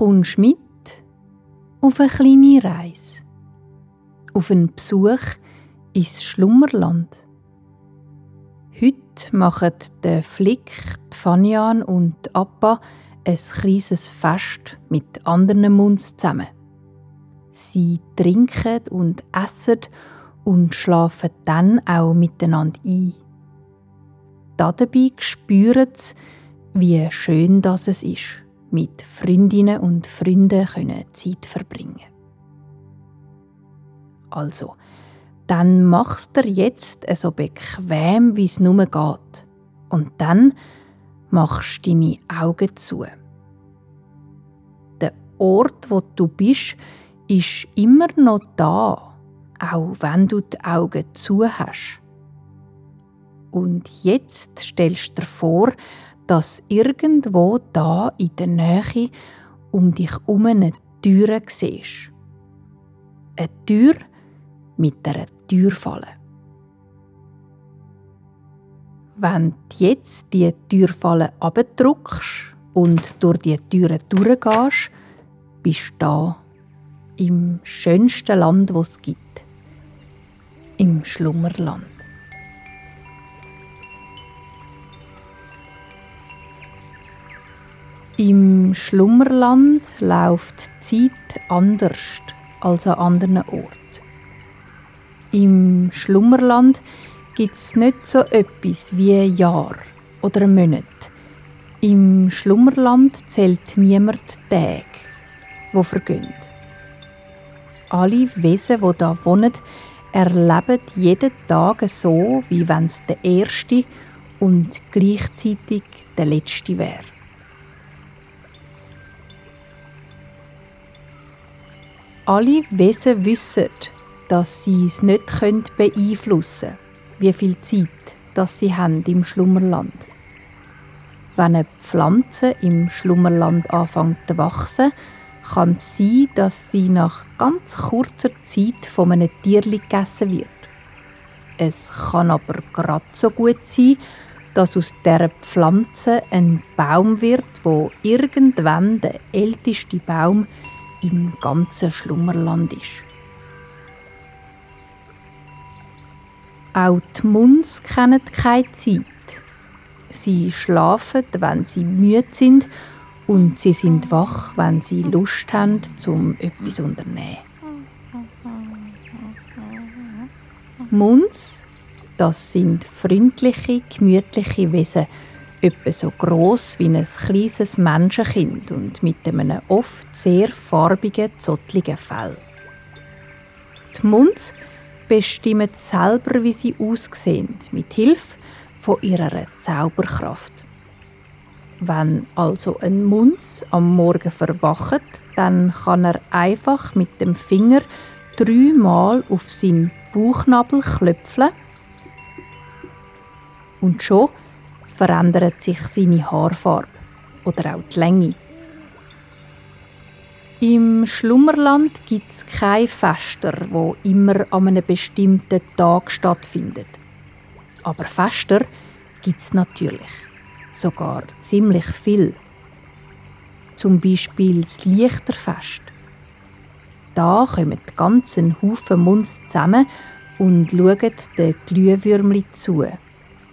kommst mit auf eine kleine Reise, auf einen Besuch ins Schlummerland. Heute machen der Flick, Fanian und Appa ein kleines Fest mit anderen Munds zusammen. Sie trinken und essen und schlafen dann auch miteinander ein. Dabei spüren sie, wie schön das es ist, mit Freundinnen und Freunden Zeit verbringen Also, dann machst du jetzt so bequem, wie es nur geht. Und dann machst du deine Augen zu. Der Ort, wo du bist, ist immer noch da, auch wenn du die Augen zu hast. Und jetzt stellst du dir vor, dass irgendwo da in der Nähe um dich herum eine Tür siehst. Eine Tür mit einer Türfalle. Wenn du jetzt die Türfalle abdrückst und durch die Türe durchgehst, bist du da im schönsten Land, das es gibt. Im Schlummerland. Im Schlummerland läuft die Zeit anders als an anderen Orten. Im Schlummerland gibt es nicht so etwas wie ein Jahr oder ein Monat. Im Schlummerland zählt niemand Tage, wo vergehen. Alle Wesen, die da wohnen, erleben jeden Tag so, wie wenn es der erste und gleichzeitig der letzte wäre. Alle Wesen wissen, dass sie es nicht beeinflussen können, wie viel Zeit dass sie haben im Schlummerland. Wenn eine Pflanze im Schlummerland anfängt zu wachsen, kann es sein, dass sie nach ganz kurzer Zeit von einem Tier gegessen wird. Es kann aber gerade so gut sein, dass aus dieser Pflanze ein Baum wird, wo irgendwann der älteste Baum im ganzen Schlummerland ist. Auch die Muns kennen keine Zeit. Sie schlafen, wenn sie müde sind und sie sind wach, wenn sie Lust haben, zum etwas zu unternehmen. Muns, das sind freundliche, gemütliche Wesen, etwa so groß wie ein kleines Menschenkind und mit einem oft sehr farbigen, zottligen Fell. Die Munds bestimmen selber, wie sie aussehen, mit Hilfe von ihrer Zauberkraft. Wenn also ein Munz am Morgen verwacht, dann kann er einfach mit dem Finger dreimal auf seinen Bauchnabel klöpfeln und schon verändert sich seine Haarfarbe oder auch die Länge. Im Schlummerland gibt es keine Fester, wo immer an einem bestimmten Tag stattfindet. Aber Fester gibt es natürlich. Sogar ziemlich viel. Zum Beispiel das Lichterfest. Da kommen die ganzen Haufen Munds zusammen und schauen den Glühwürmli zu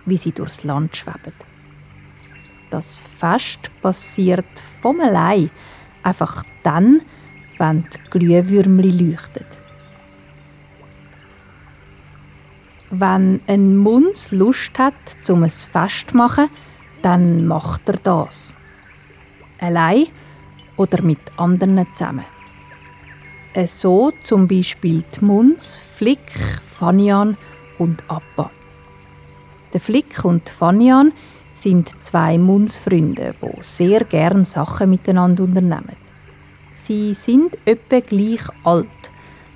wie sie durchs Land schweben. Das Fest passiert vom allein, einfach dann, wenn die Glühwürmli leuchten. Wenn ein Muns Lust hat, zum ein Fest zu machen, dann macht er das. Allein oder mit anderen zusammen. So zum Beispiel die Muns, Flick, Fanian und Appa. Der Flick und Fanian sind zwei Mundsfreunde, die sehr gern Sachen miteinander unternehmen. Sie sind etwa gleich alt.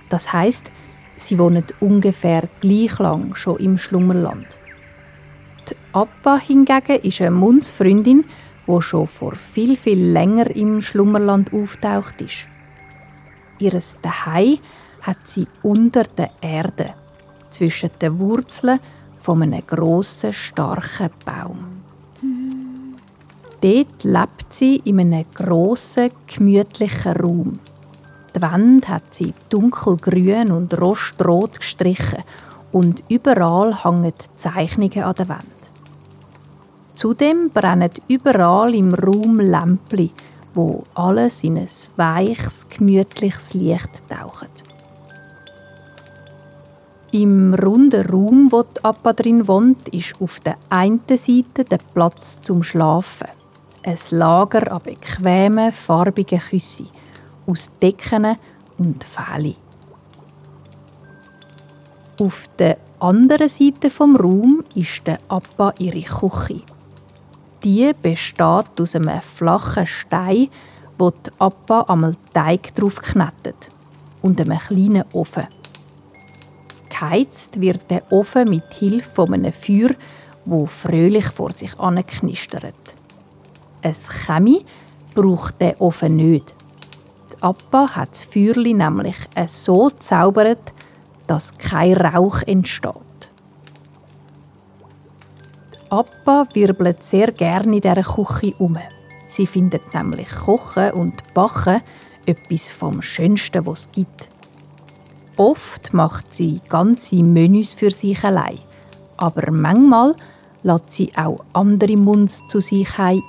Das heißt, sie wohnen ungefähr gleich lang schon im Schlummerland. Die Appa hingegen ist eine Mundsfreundin, die schon vor viel, viel länger im Schlummerland auftaucht ist. Ihres Dahei hat sie unter der Erde, zwischen den Wurzeln von einem grossen, starken Baum. Dort lebt sie in einem grossen, gemütlichen Raum. Die Wände hat sie dunkelgrün und rostrot gestrichen und überall hängen Zeichnungen an der Wand. Zudem brennen überall im Raum Lämpli, wo alles in ein weiches, gemütliches Licht taucht. Im runden Raum, wo die Appa drin wohnt, ist auf der einen Seite der Platz zum Schlafen. Ein Lager an bequemen, farbigen Küssen aus Decken und Fähli. Auf der anderen Seite vom Raum ist der Appa ihre Küche. Die besteht aus einem flachen Stein, wo die Appa einmal Teig drauf knettet und einem kleinen Ofen. Geheizt wird der Ofen mit Hilfe von einem Feuer, wo fröhlich vor sich anknistert. Ein Chemie braucht der Ofen nicht. Die Appa hat das Feuerli nämlich so gezaubert, dass kein Rauch entsteht. Die Appa wirbelt sehr gerne in dieser Küche um. Sie findet nämlich Kochen und Backen etwas vom Schönsten, was es gibt. Oft macht sie ganze Menüs für sich allein, aber manchmal lädt sie auch andere Munds zu sich ein.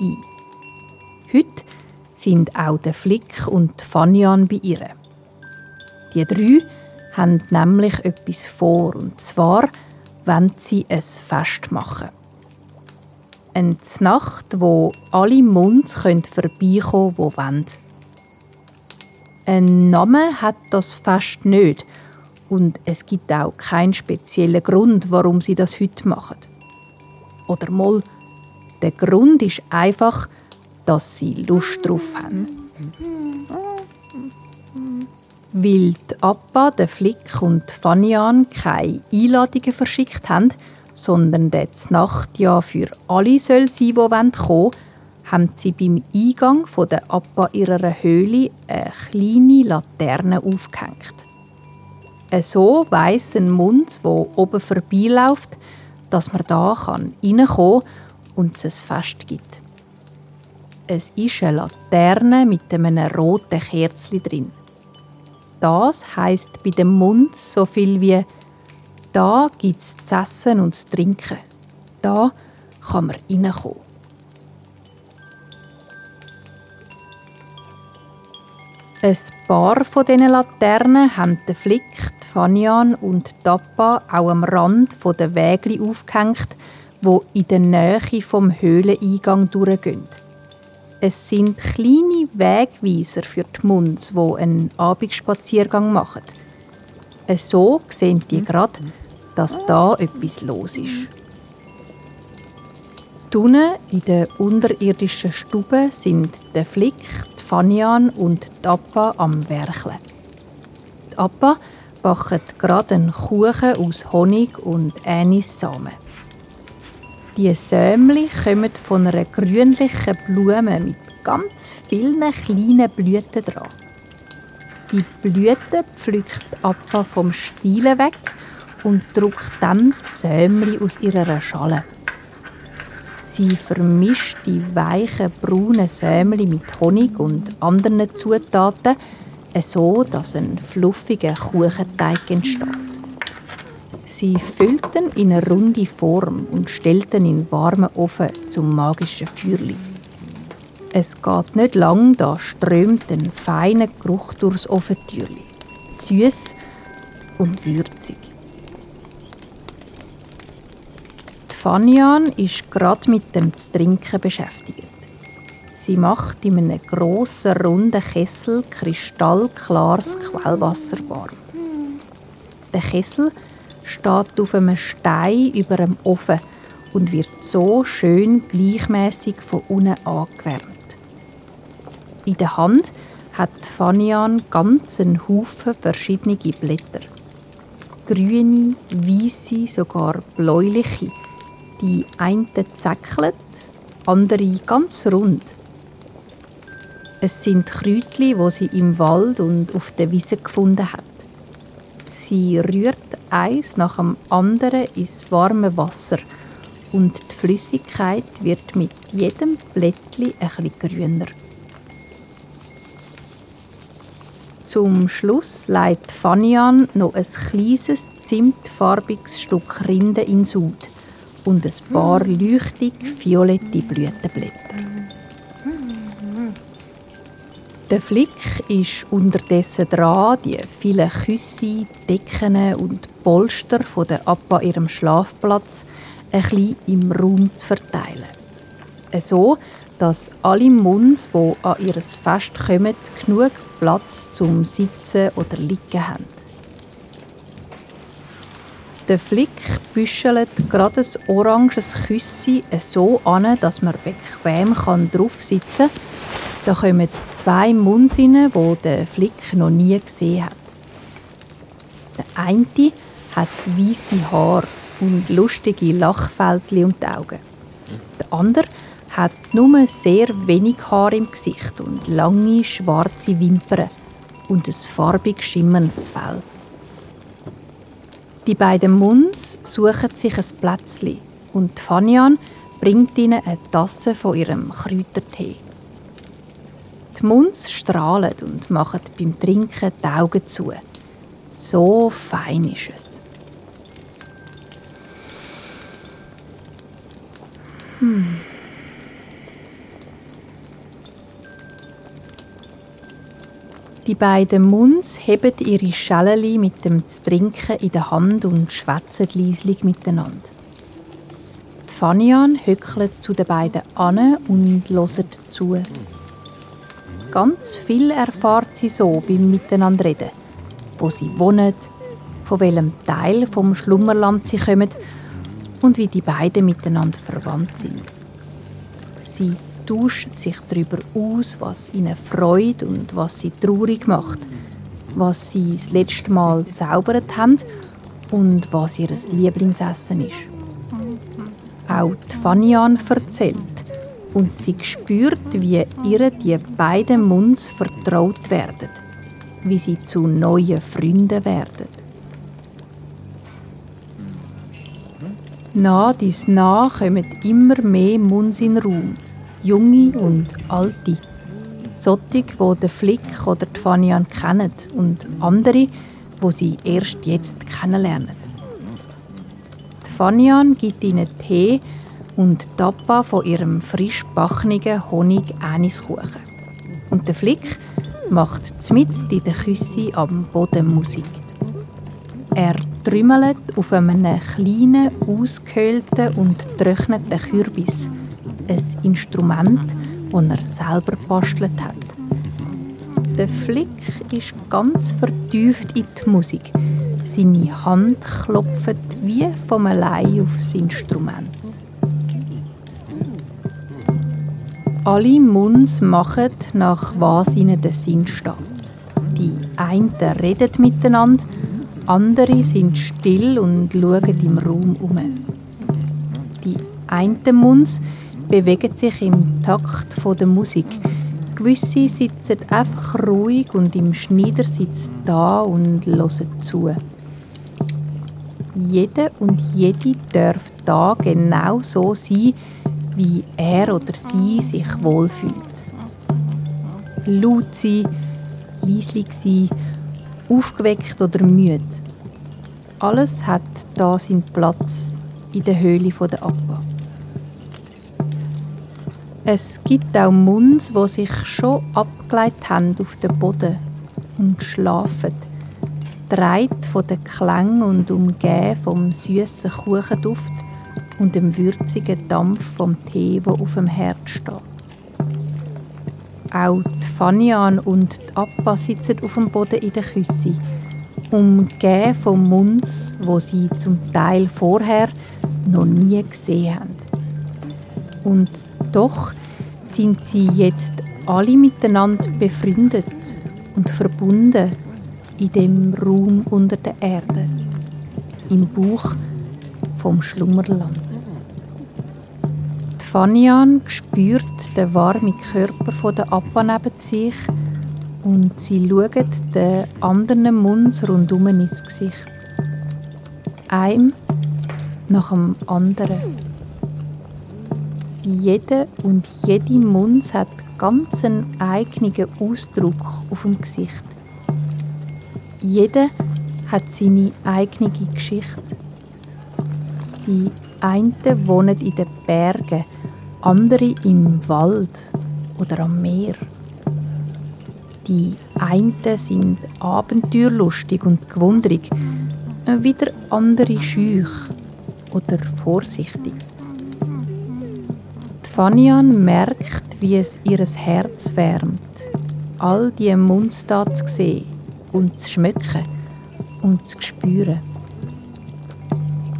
Heute sind auch der Flick und Fanyan bei ihr. Die drei haben nämlich etwas vor, und zwar wollen sie ein Fest machen. Eine Nacht, wo alle Munds vorbeikommen können, die wollen. Ein Name hat das Fest nicht und es gibt auch keinen speziellen Grund, warum sie das heute machen. Oder mal, der Grund ist einfach, dass sie Lust drauf haben. Weil die Appa, der Flick und Fanian keine Einladungen verschickt haben, sondern die Nacht ja für alle soll sein, die kommen wollen, haben sie beim Eingang der Appa ihrer Höhle eine kleine Laterne aufgehängt. So weiss ein Mund, wo oben vorbeiläuft, dass man da kann und es ein Fest gibt. Es ist eine Laterne mit einem roten Kerzchen drin. Das heißt bei dem Mund so viel wie da es zu essen und zu trinken. Da kann man reinkommen. Ein paar von diesen Laternen haben den Flick, die Fanian und Tappa auch am Rand der Wege aufgehängt, wo in der Nähe vom Höhleneingang durchgehen. Es sind kleine Wegweiser für die Munds, die einen Abendspaziergang machen. So sehen die gerade, dass da etwas los ist. Unten in der unterirdischen Stube sind der Flick, Fanian und die Appa am Werkeln. Die Appa backt gerade einen Kuchen aus Honig und Anissamen. Die Sämli kommen von einer grünlichen Blume mit ganz vielen kleinen Blüten dran. Die Blüten pflückt Appa vom Stiele weg und drückt dann die Sämli aus ihrer Schale. Sie vermischt die weichen braunen Sämli mit Honig und anderen Zutaten, so dass ein fluffiger Kuchenteig entsteht. Sie füllt ihn in eine runde Form und stellt ihn in warmen Ofen zum magischen Feuerli. Es geht nicht lang, da strömt ein feiner Geruch durchs Ofentürli. Süß und würzig. Die Fanian ist gerade mit dem Trinken beschäftigt. Sie macht in einem grossen, runden Kessel kristallklares Quellwasser warm. Der Kessel steht auf einem Stein über dem Ofen und wird so schön gleichmäßig von unten angewärmt. In der Hand hat Fanian ganzen Haufen verschiedene Blätter. Grüne, weiße, sogar bläuliche. Die einen zäckelt, andere ganz rund. Es sind Kräutchen, wo sie im Wald und auf der Wiese gefunden hat. Sie rührt eins nach dem anderen ins warme Wasser und die Flüssigkeit wird mit jedem ein bisschen grüner. Zum Schluss legt Fanian noch ein kleines, zimtfarbiges Stück Rinde in Sud und ein paar leuchtig violette Blütenblätter. Der Flick ist unterdessen dran, die vielen Küsse, Decken und Polster von der Appa ihrem Schlafplatz ein bisschen im Raum zu verteilen. So, dass alle Munds, die an ihr Fest kommen, genug Platz zum Sitzen oder Liegen haben. Der Flick büschelt gerade ein oranges Küssi so an, dass man bequem drauf sitzen kann. Da kommen zwei Munds rein, die der Flick noch nie gesehen hat. Der eine hat weiße Haare und lustige Lachfältchen die Augen. Der andere hat nur sehr wenig Haar im Gesicht und lange schwarze Wimpern und ein farbig schimmerndes Fell. Die beiden Muns suchen sich ein Plätzchen und Fanian bringt ihnen eine Tasse von ihrem Kräutertee. Die Muns strahlen und machen beim Trinken die Augen zu. So fein ist es. Hm. Die beiden Muns heben ihre Schäleli mit dem Trinken in der Hand und schwätzen leislich miteinander. Die Fanian hückelt zu den beiden an und hört zu. Ganz viel erfahrt sie so beim Miteinanderreden. Wo sie wohnen, von welchem Teil vom Schlummerland sie kommen und wie die beiden miteinander verwandt sind. Sie tauschen sich darüber aus, was ihnen freut und was sie traurig macht, was sie das letzte Mal zaubert haben und was ihr Lieblingsessen ist. Auch die Fanian erzählt und sie spürt, wie ihr die beiden Munds vertraut werden, wie sie zu neuen Freunden werden. Nach dies nach kommen immer mehr Munds in den Raum, junge und alte. Solche, die den Flick oder die Fanian kennen und andere, wo sie erst jetzt kennenlernen. Die Fanian gibt ihnen Tee und Tappa von ihrem frisch bachnigen Honig-Aniskuchen. Und der Flick macht zmitzt in der Küsse am Boden Musik. Er trümmelt auf einem kleinen, ausgehöhlten und getrockneten Kürbis. Ein Instrument, das er selber bastelt hat. Der Flick ist ganz vertieft in die Musik. Seine Hand klopft wie vom allein aufs Instrument. Alle Munds machen, nach was ihnen der Sinn steht. Die einen reden miteinander, andere sind still und schauen im Raum um. Die einen Munds bewegen sich im Takt der Musik. Gewisse sitzen einfach ruhig und im Schneidersitz da und hören zu. Jeder und jede darf da genau so sein, wie er oder sie sich wohlfühlt. Laut sein, leislich sein, aufgeweckt oder müde. Alles hat da seinen Platz in der Höhle der Abba. Es gibt auch Munds, wo sich schon abgeleitet haben auf den Boden und schlafen, dreit von den Klängen und umgeben vom süßen Kuchenduft und dem würzigen Dampf vom Tee, wo auf dem Herd steht. Auch die Fanian und die Appa sitzen auf dem Boden in der Küsse, umgeben vom Munds, wo sie zum Teil vorher noch nie gesehen haben. Und doch sind sie jetzt alle miteinander befreundet und verbunden in dem Raum unter der Erde, im Buch vom Schlummerland. Die Fanian spürt den warmen Körper der Appa neben sich und sie schaut den anderen Munds rundum ins Gesicht. Einem nach dem anderen. Jede und jede Munz hat ganz einen eigenen Ausdruck auf dem Gesicht. Jeder hat seine eigene Geschichte. Die einen wohnen in den Bergen, andere im Wald oder am Meer. Die einen sind abenteuerlustig und gewundrig, wieder andere schüch oder vorsichtig. Fanian merkt, wie es ihr Herz wärmt, all die Monster zu sehen und zu schmecken und zu spüren.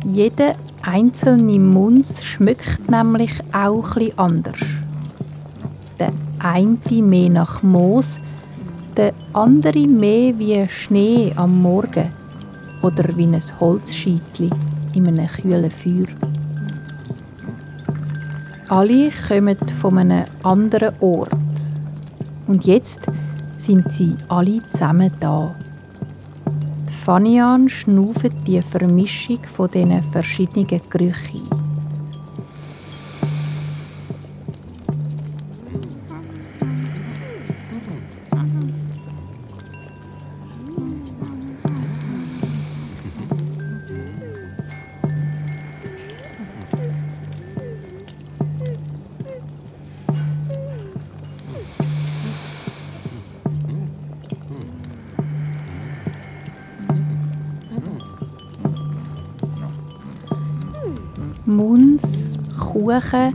Jeder einzelne Munz schmeckt nämlich auch etwas anders. Der eine mehr nach Moos, der andere mehr wie Schnee am Morgen oder wie ein Holzscheitli in einem kühlen Feuer. Alle kommen von einem anderen Ort. Und jetzt sind sie alle zusammen da. Die Fanian schnauft die Vermischung von diesen verschiedenen Gerüchen Muns, Kuchen,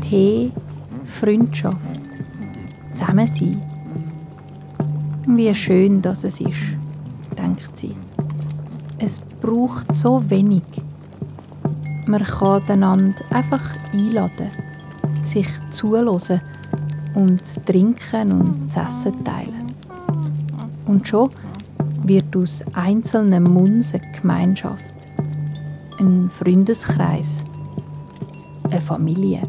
Tee, Freundschaft. Zusammen sein. Wie schön das es ist, denkt sie. Es braucht so wenig. Man kann einander einfach einladen, sich zuhören und zu trinken und zu essen teilen. Und schon wird aus einzelnen Muns eine Gemeinschaft ein Freundeskreis, eine Familie.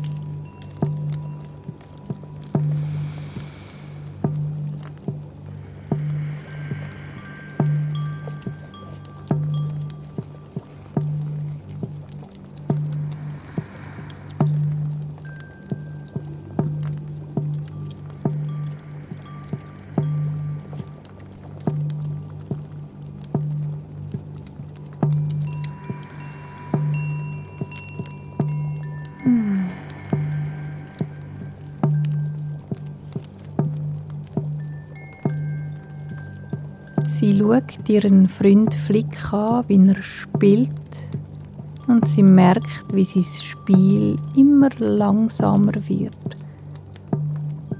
Schaut ihren Freund Flick an, wie er spielt, und sie merkt, wie sein Spiel immer langsamer wird.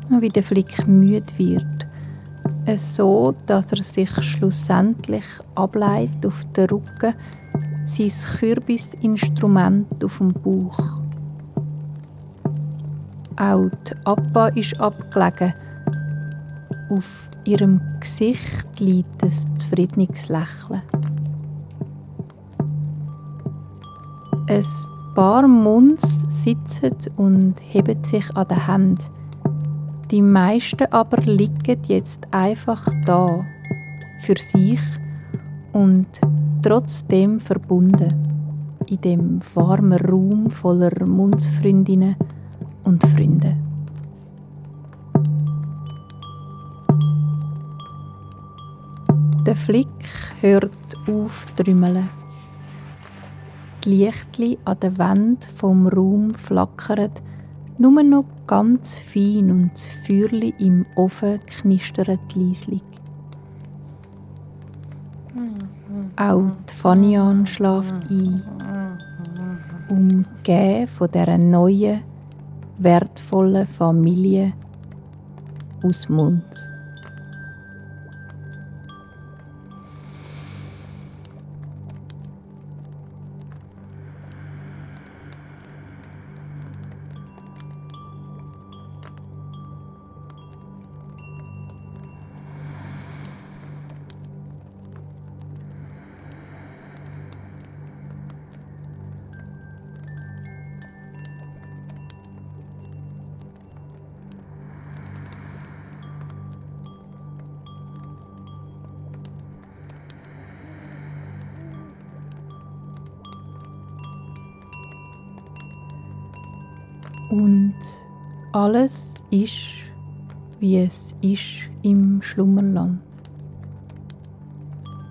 Und wie der Flick müde wird. So, dass er sich schlussendlich ableitet auf den Rücken, sein Kürbisinstrument auf dem Bauch. Auch die Appa ist abgelegen. Auf ihrem Gesicht liegt ein zufriedenes Lächeln. Ein paar Munds sitzen und heben sich an den Händen. Die meisten aber liegen jetzt einfach da, für sich und trotzdem verbunden, in dem warmen Raum voller Mundsfreundinnen und Freunde. Der Flick hört auf trümmeln. Die Lichtli an der Wand vom Raum flackern, nur noch ganz fein und das Feuerli im Ofen knistert leislich. Auch die Fanian schläft ein, umgeben von dieser neuen, wertvollen Familie aus Mund. Und alles ist, wie es ist im Schlummerland.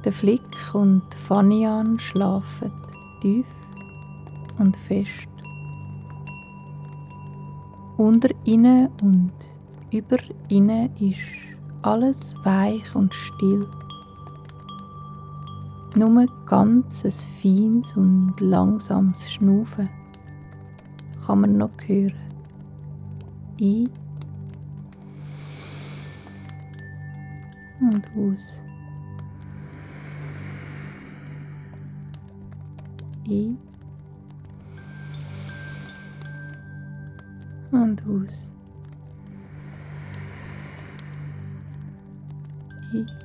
Der Flick und Fanian schlafen tief und fest. Unter ihnen und über ihnen ist alles weich und still. Nur ganz ein feines und langsames Schnaufen kann man noch hören. Ein und aus. Ein und aus. Ein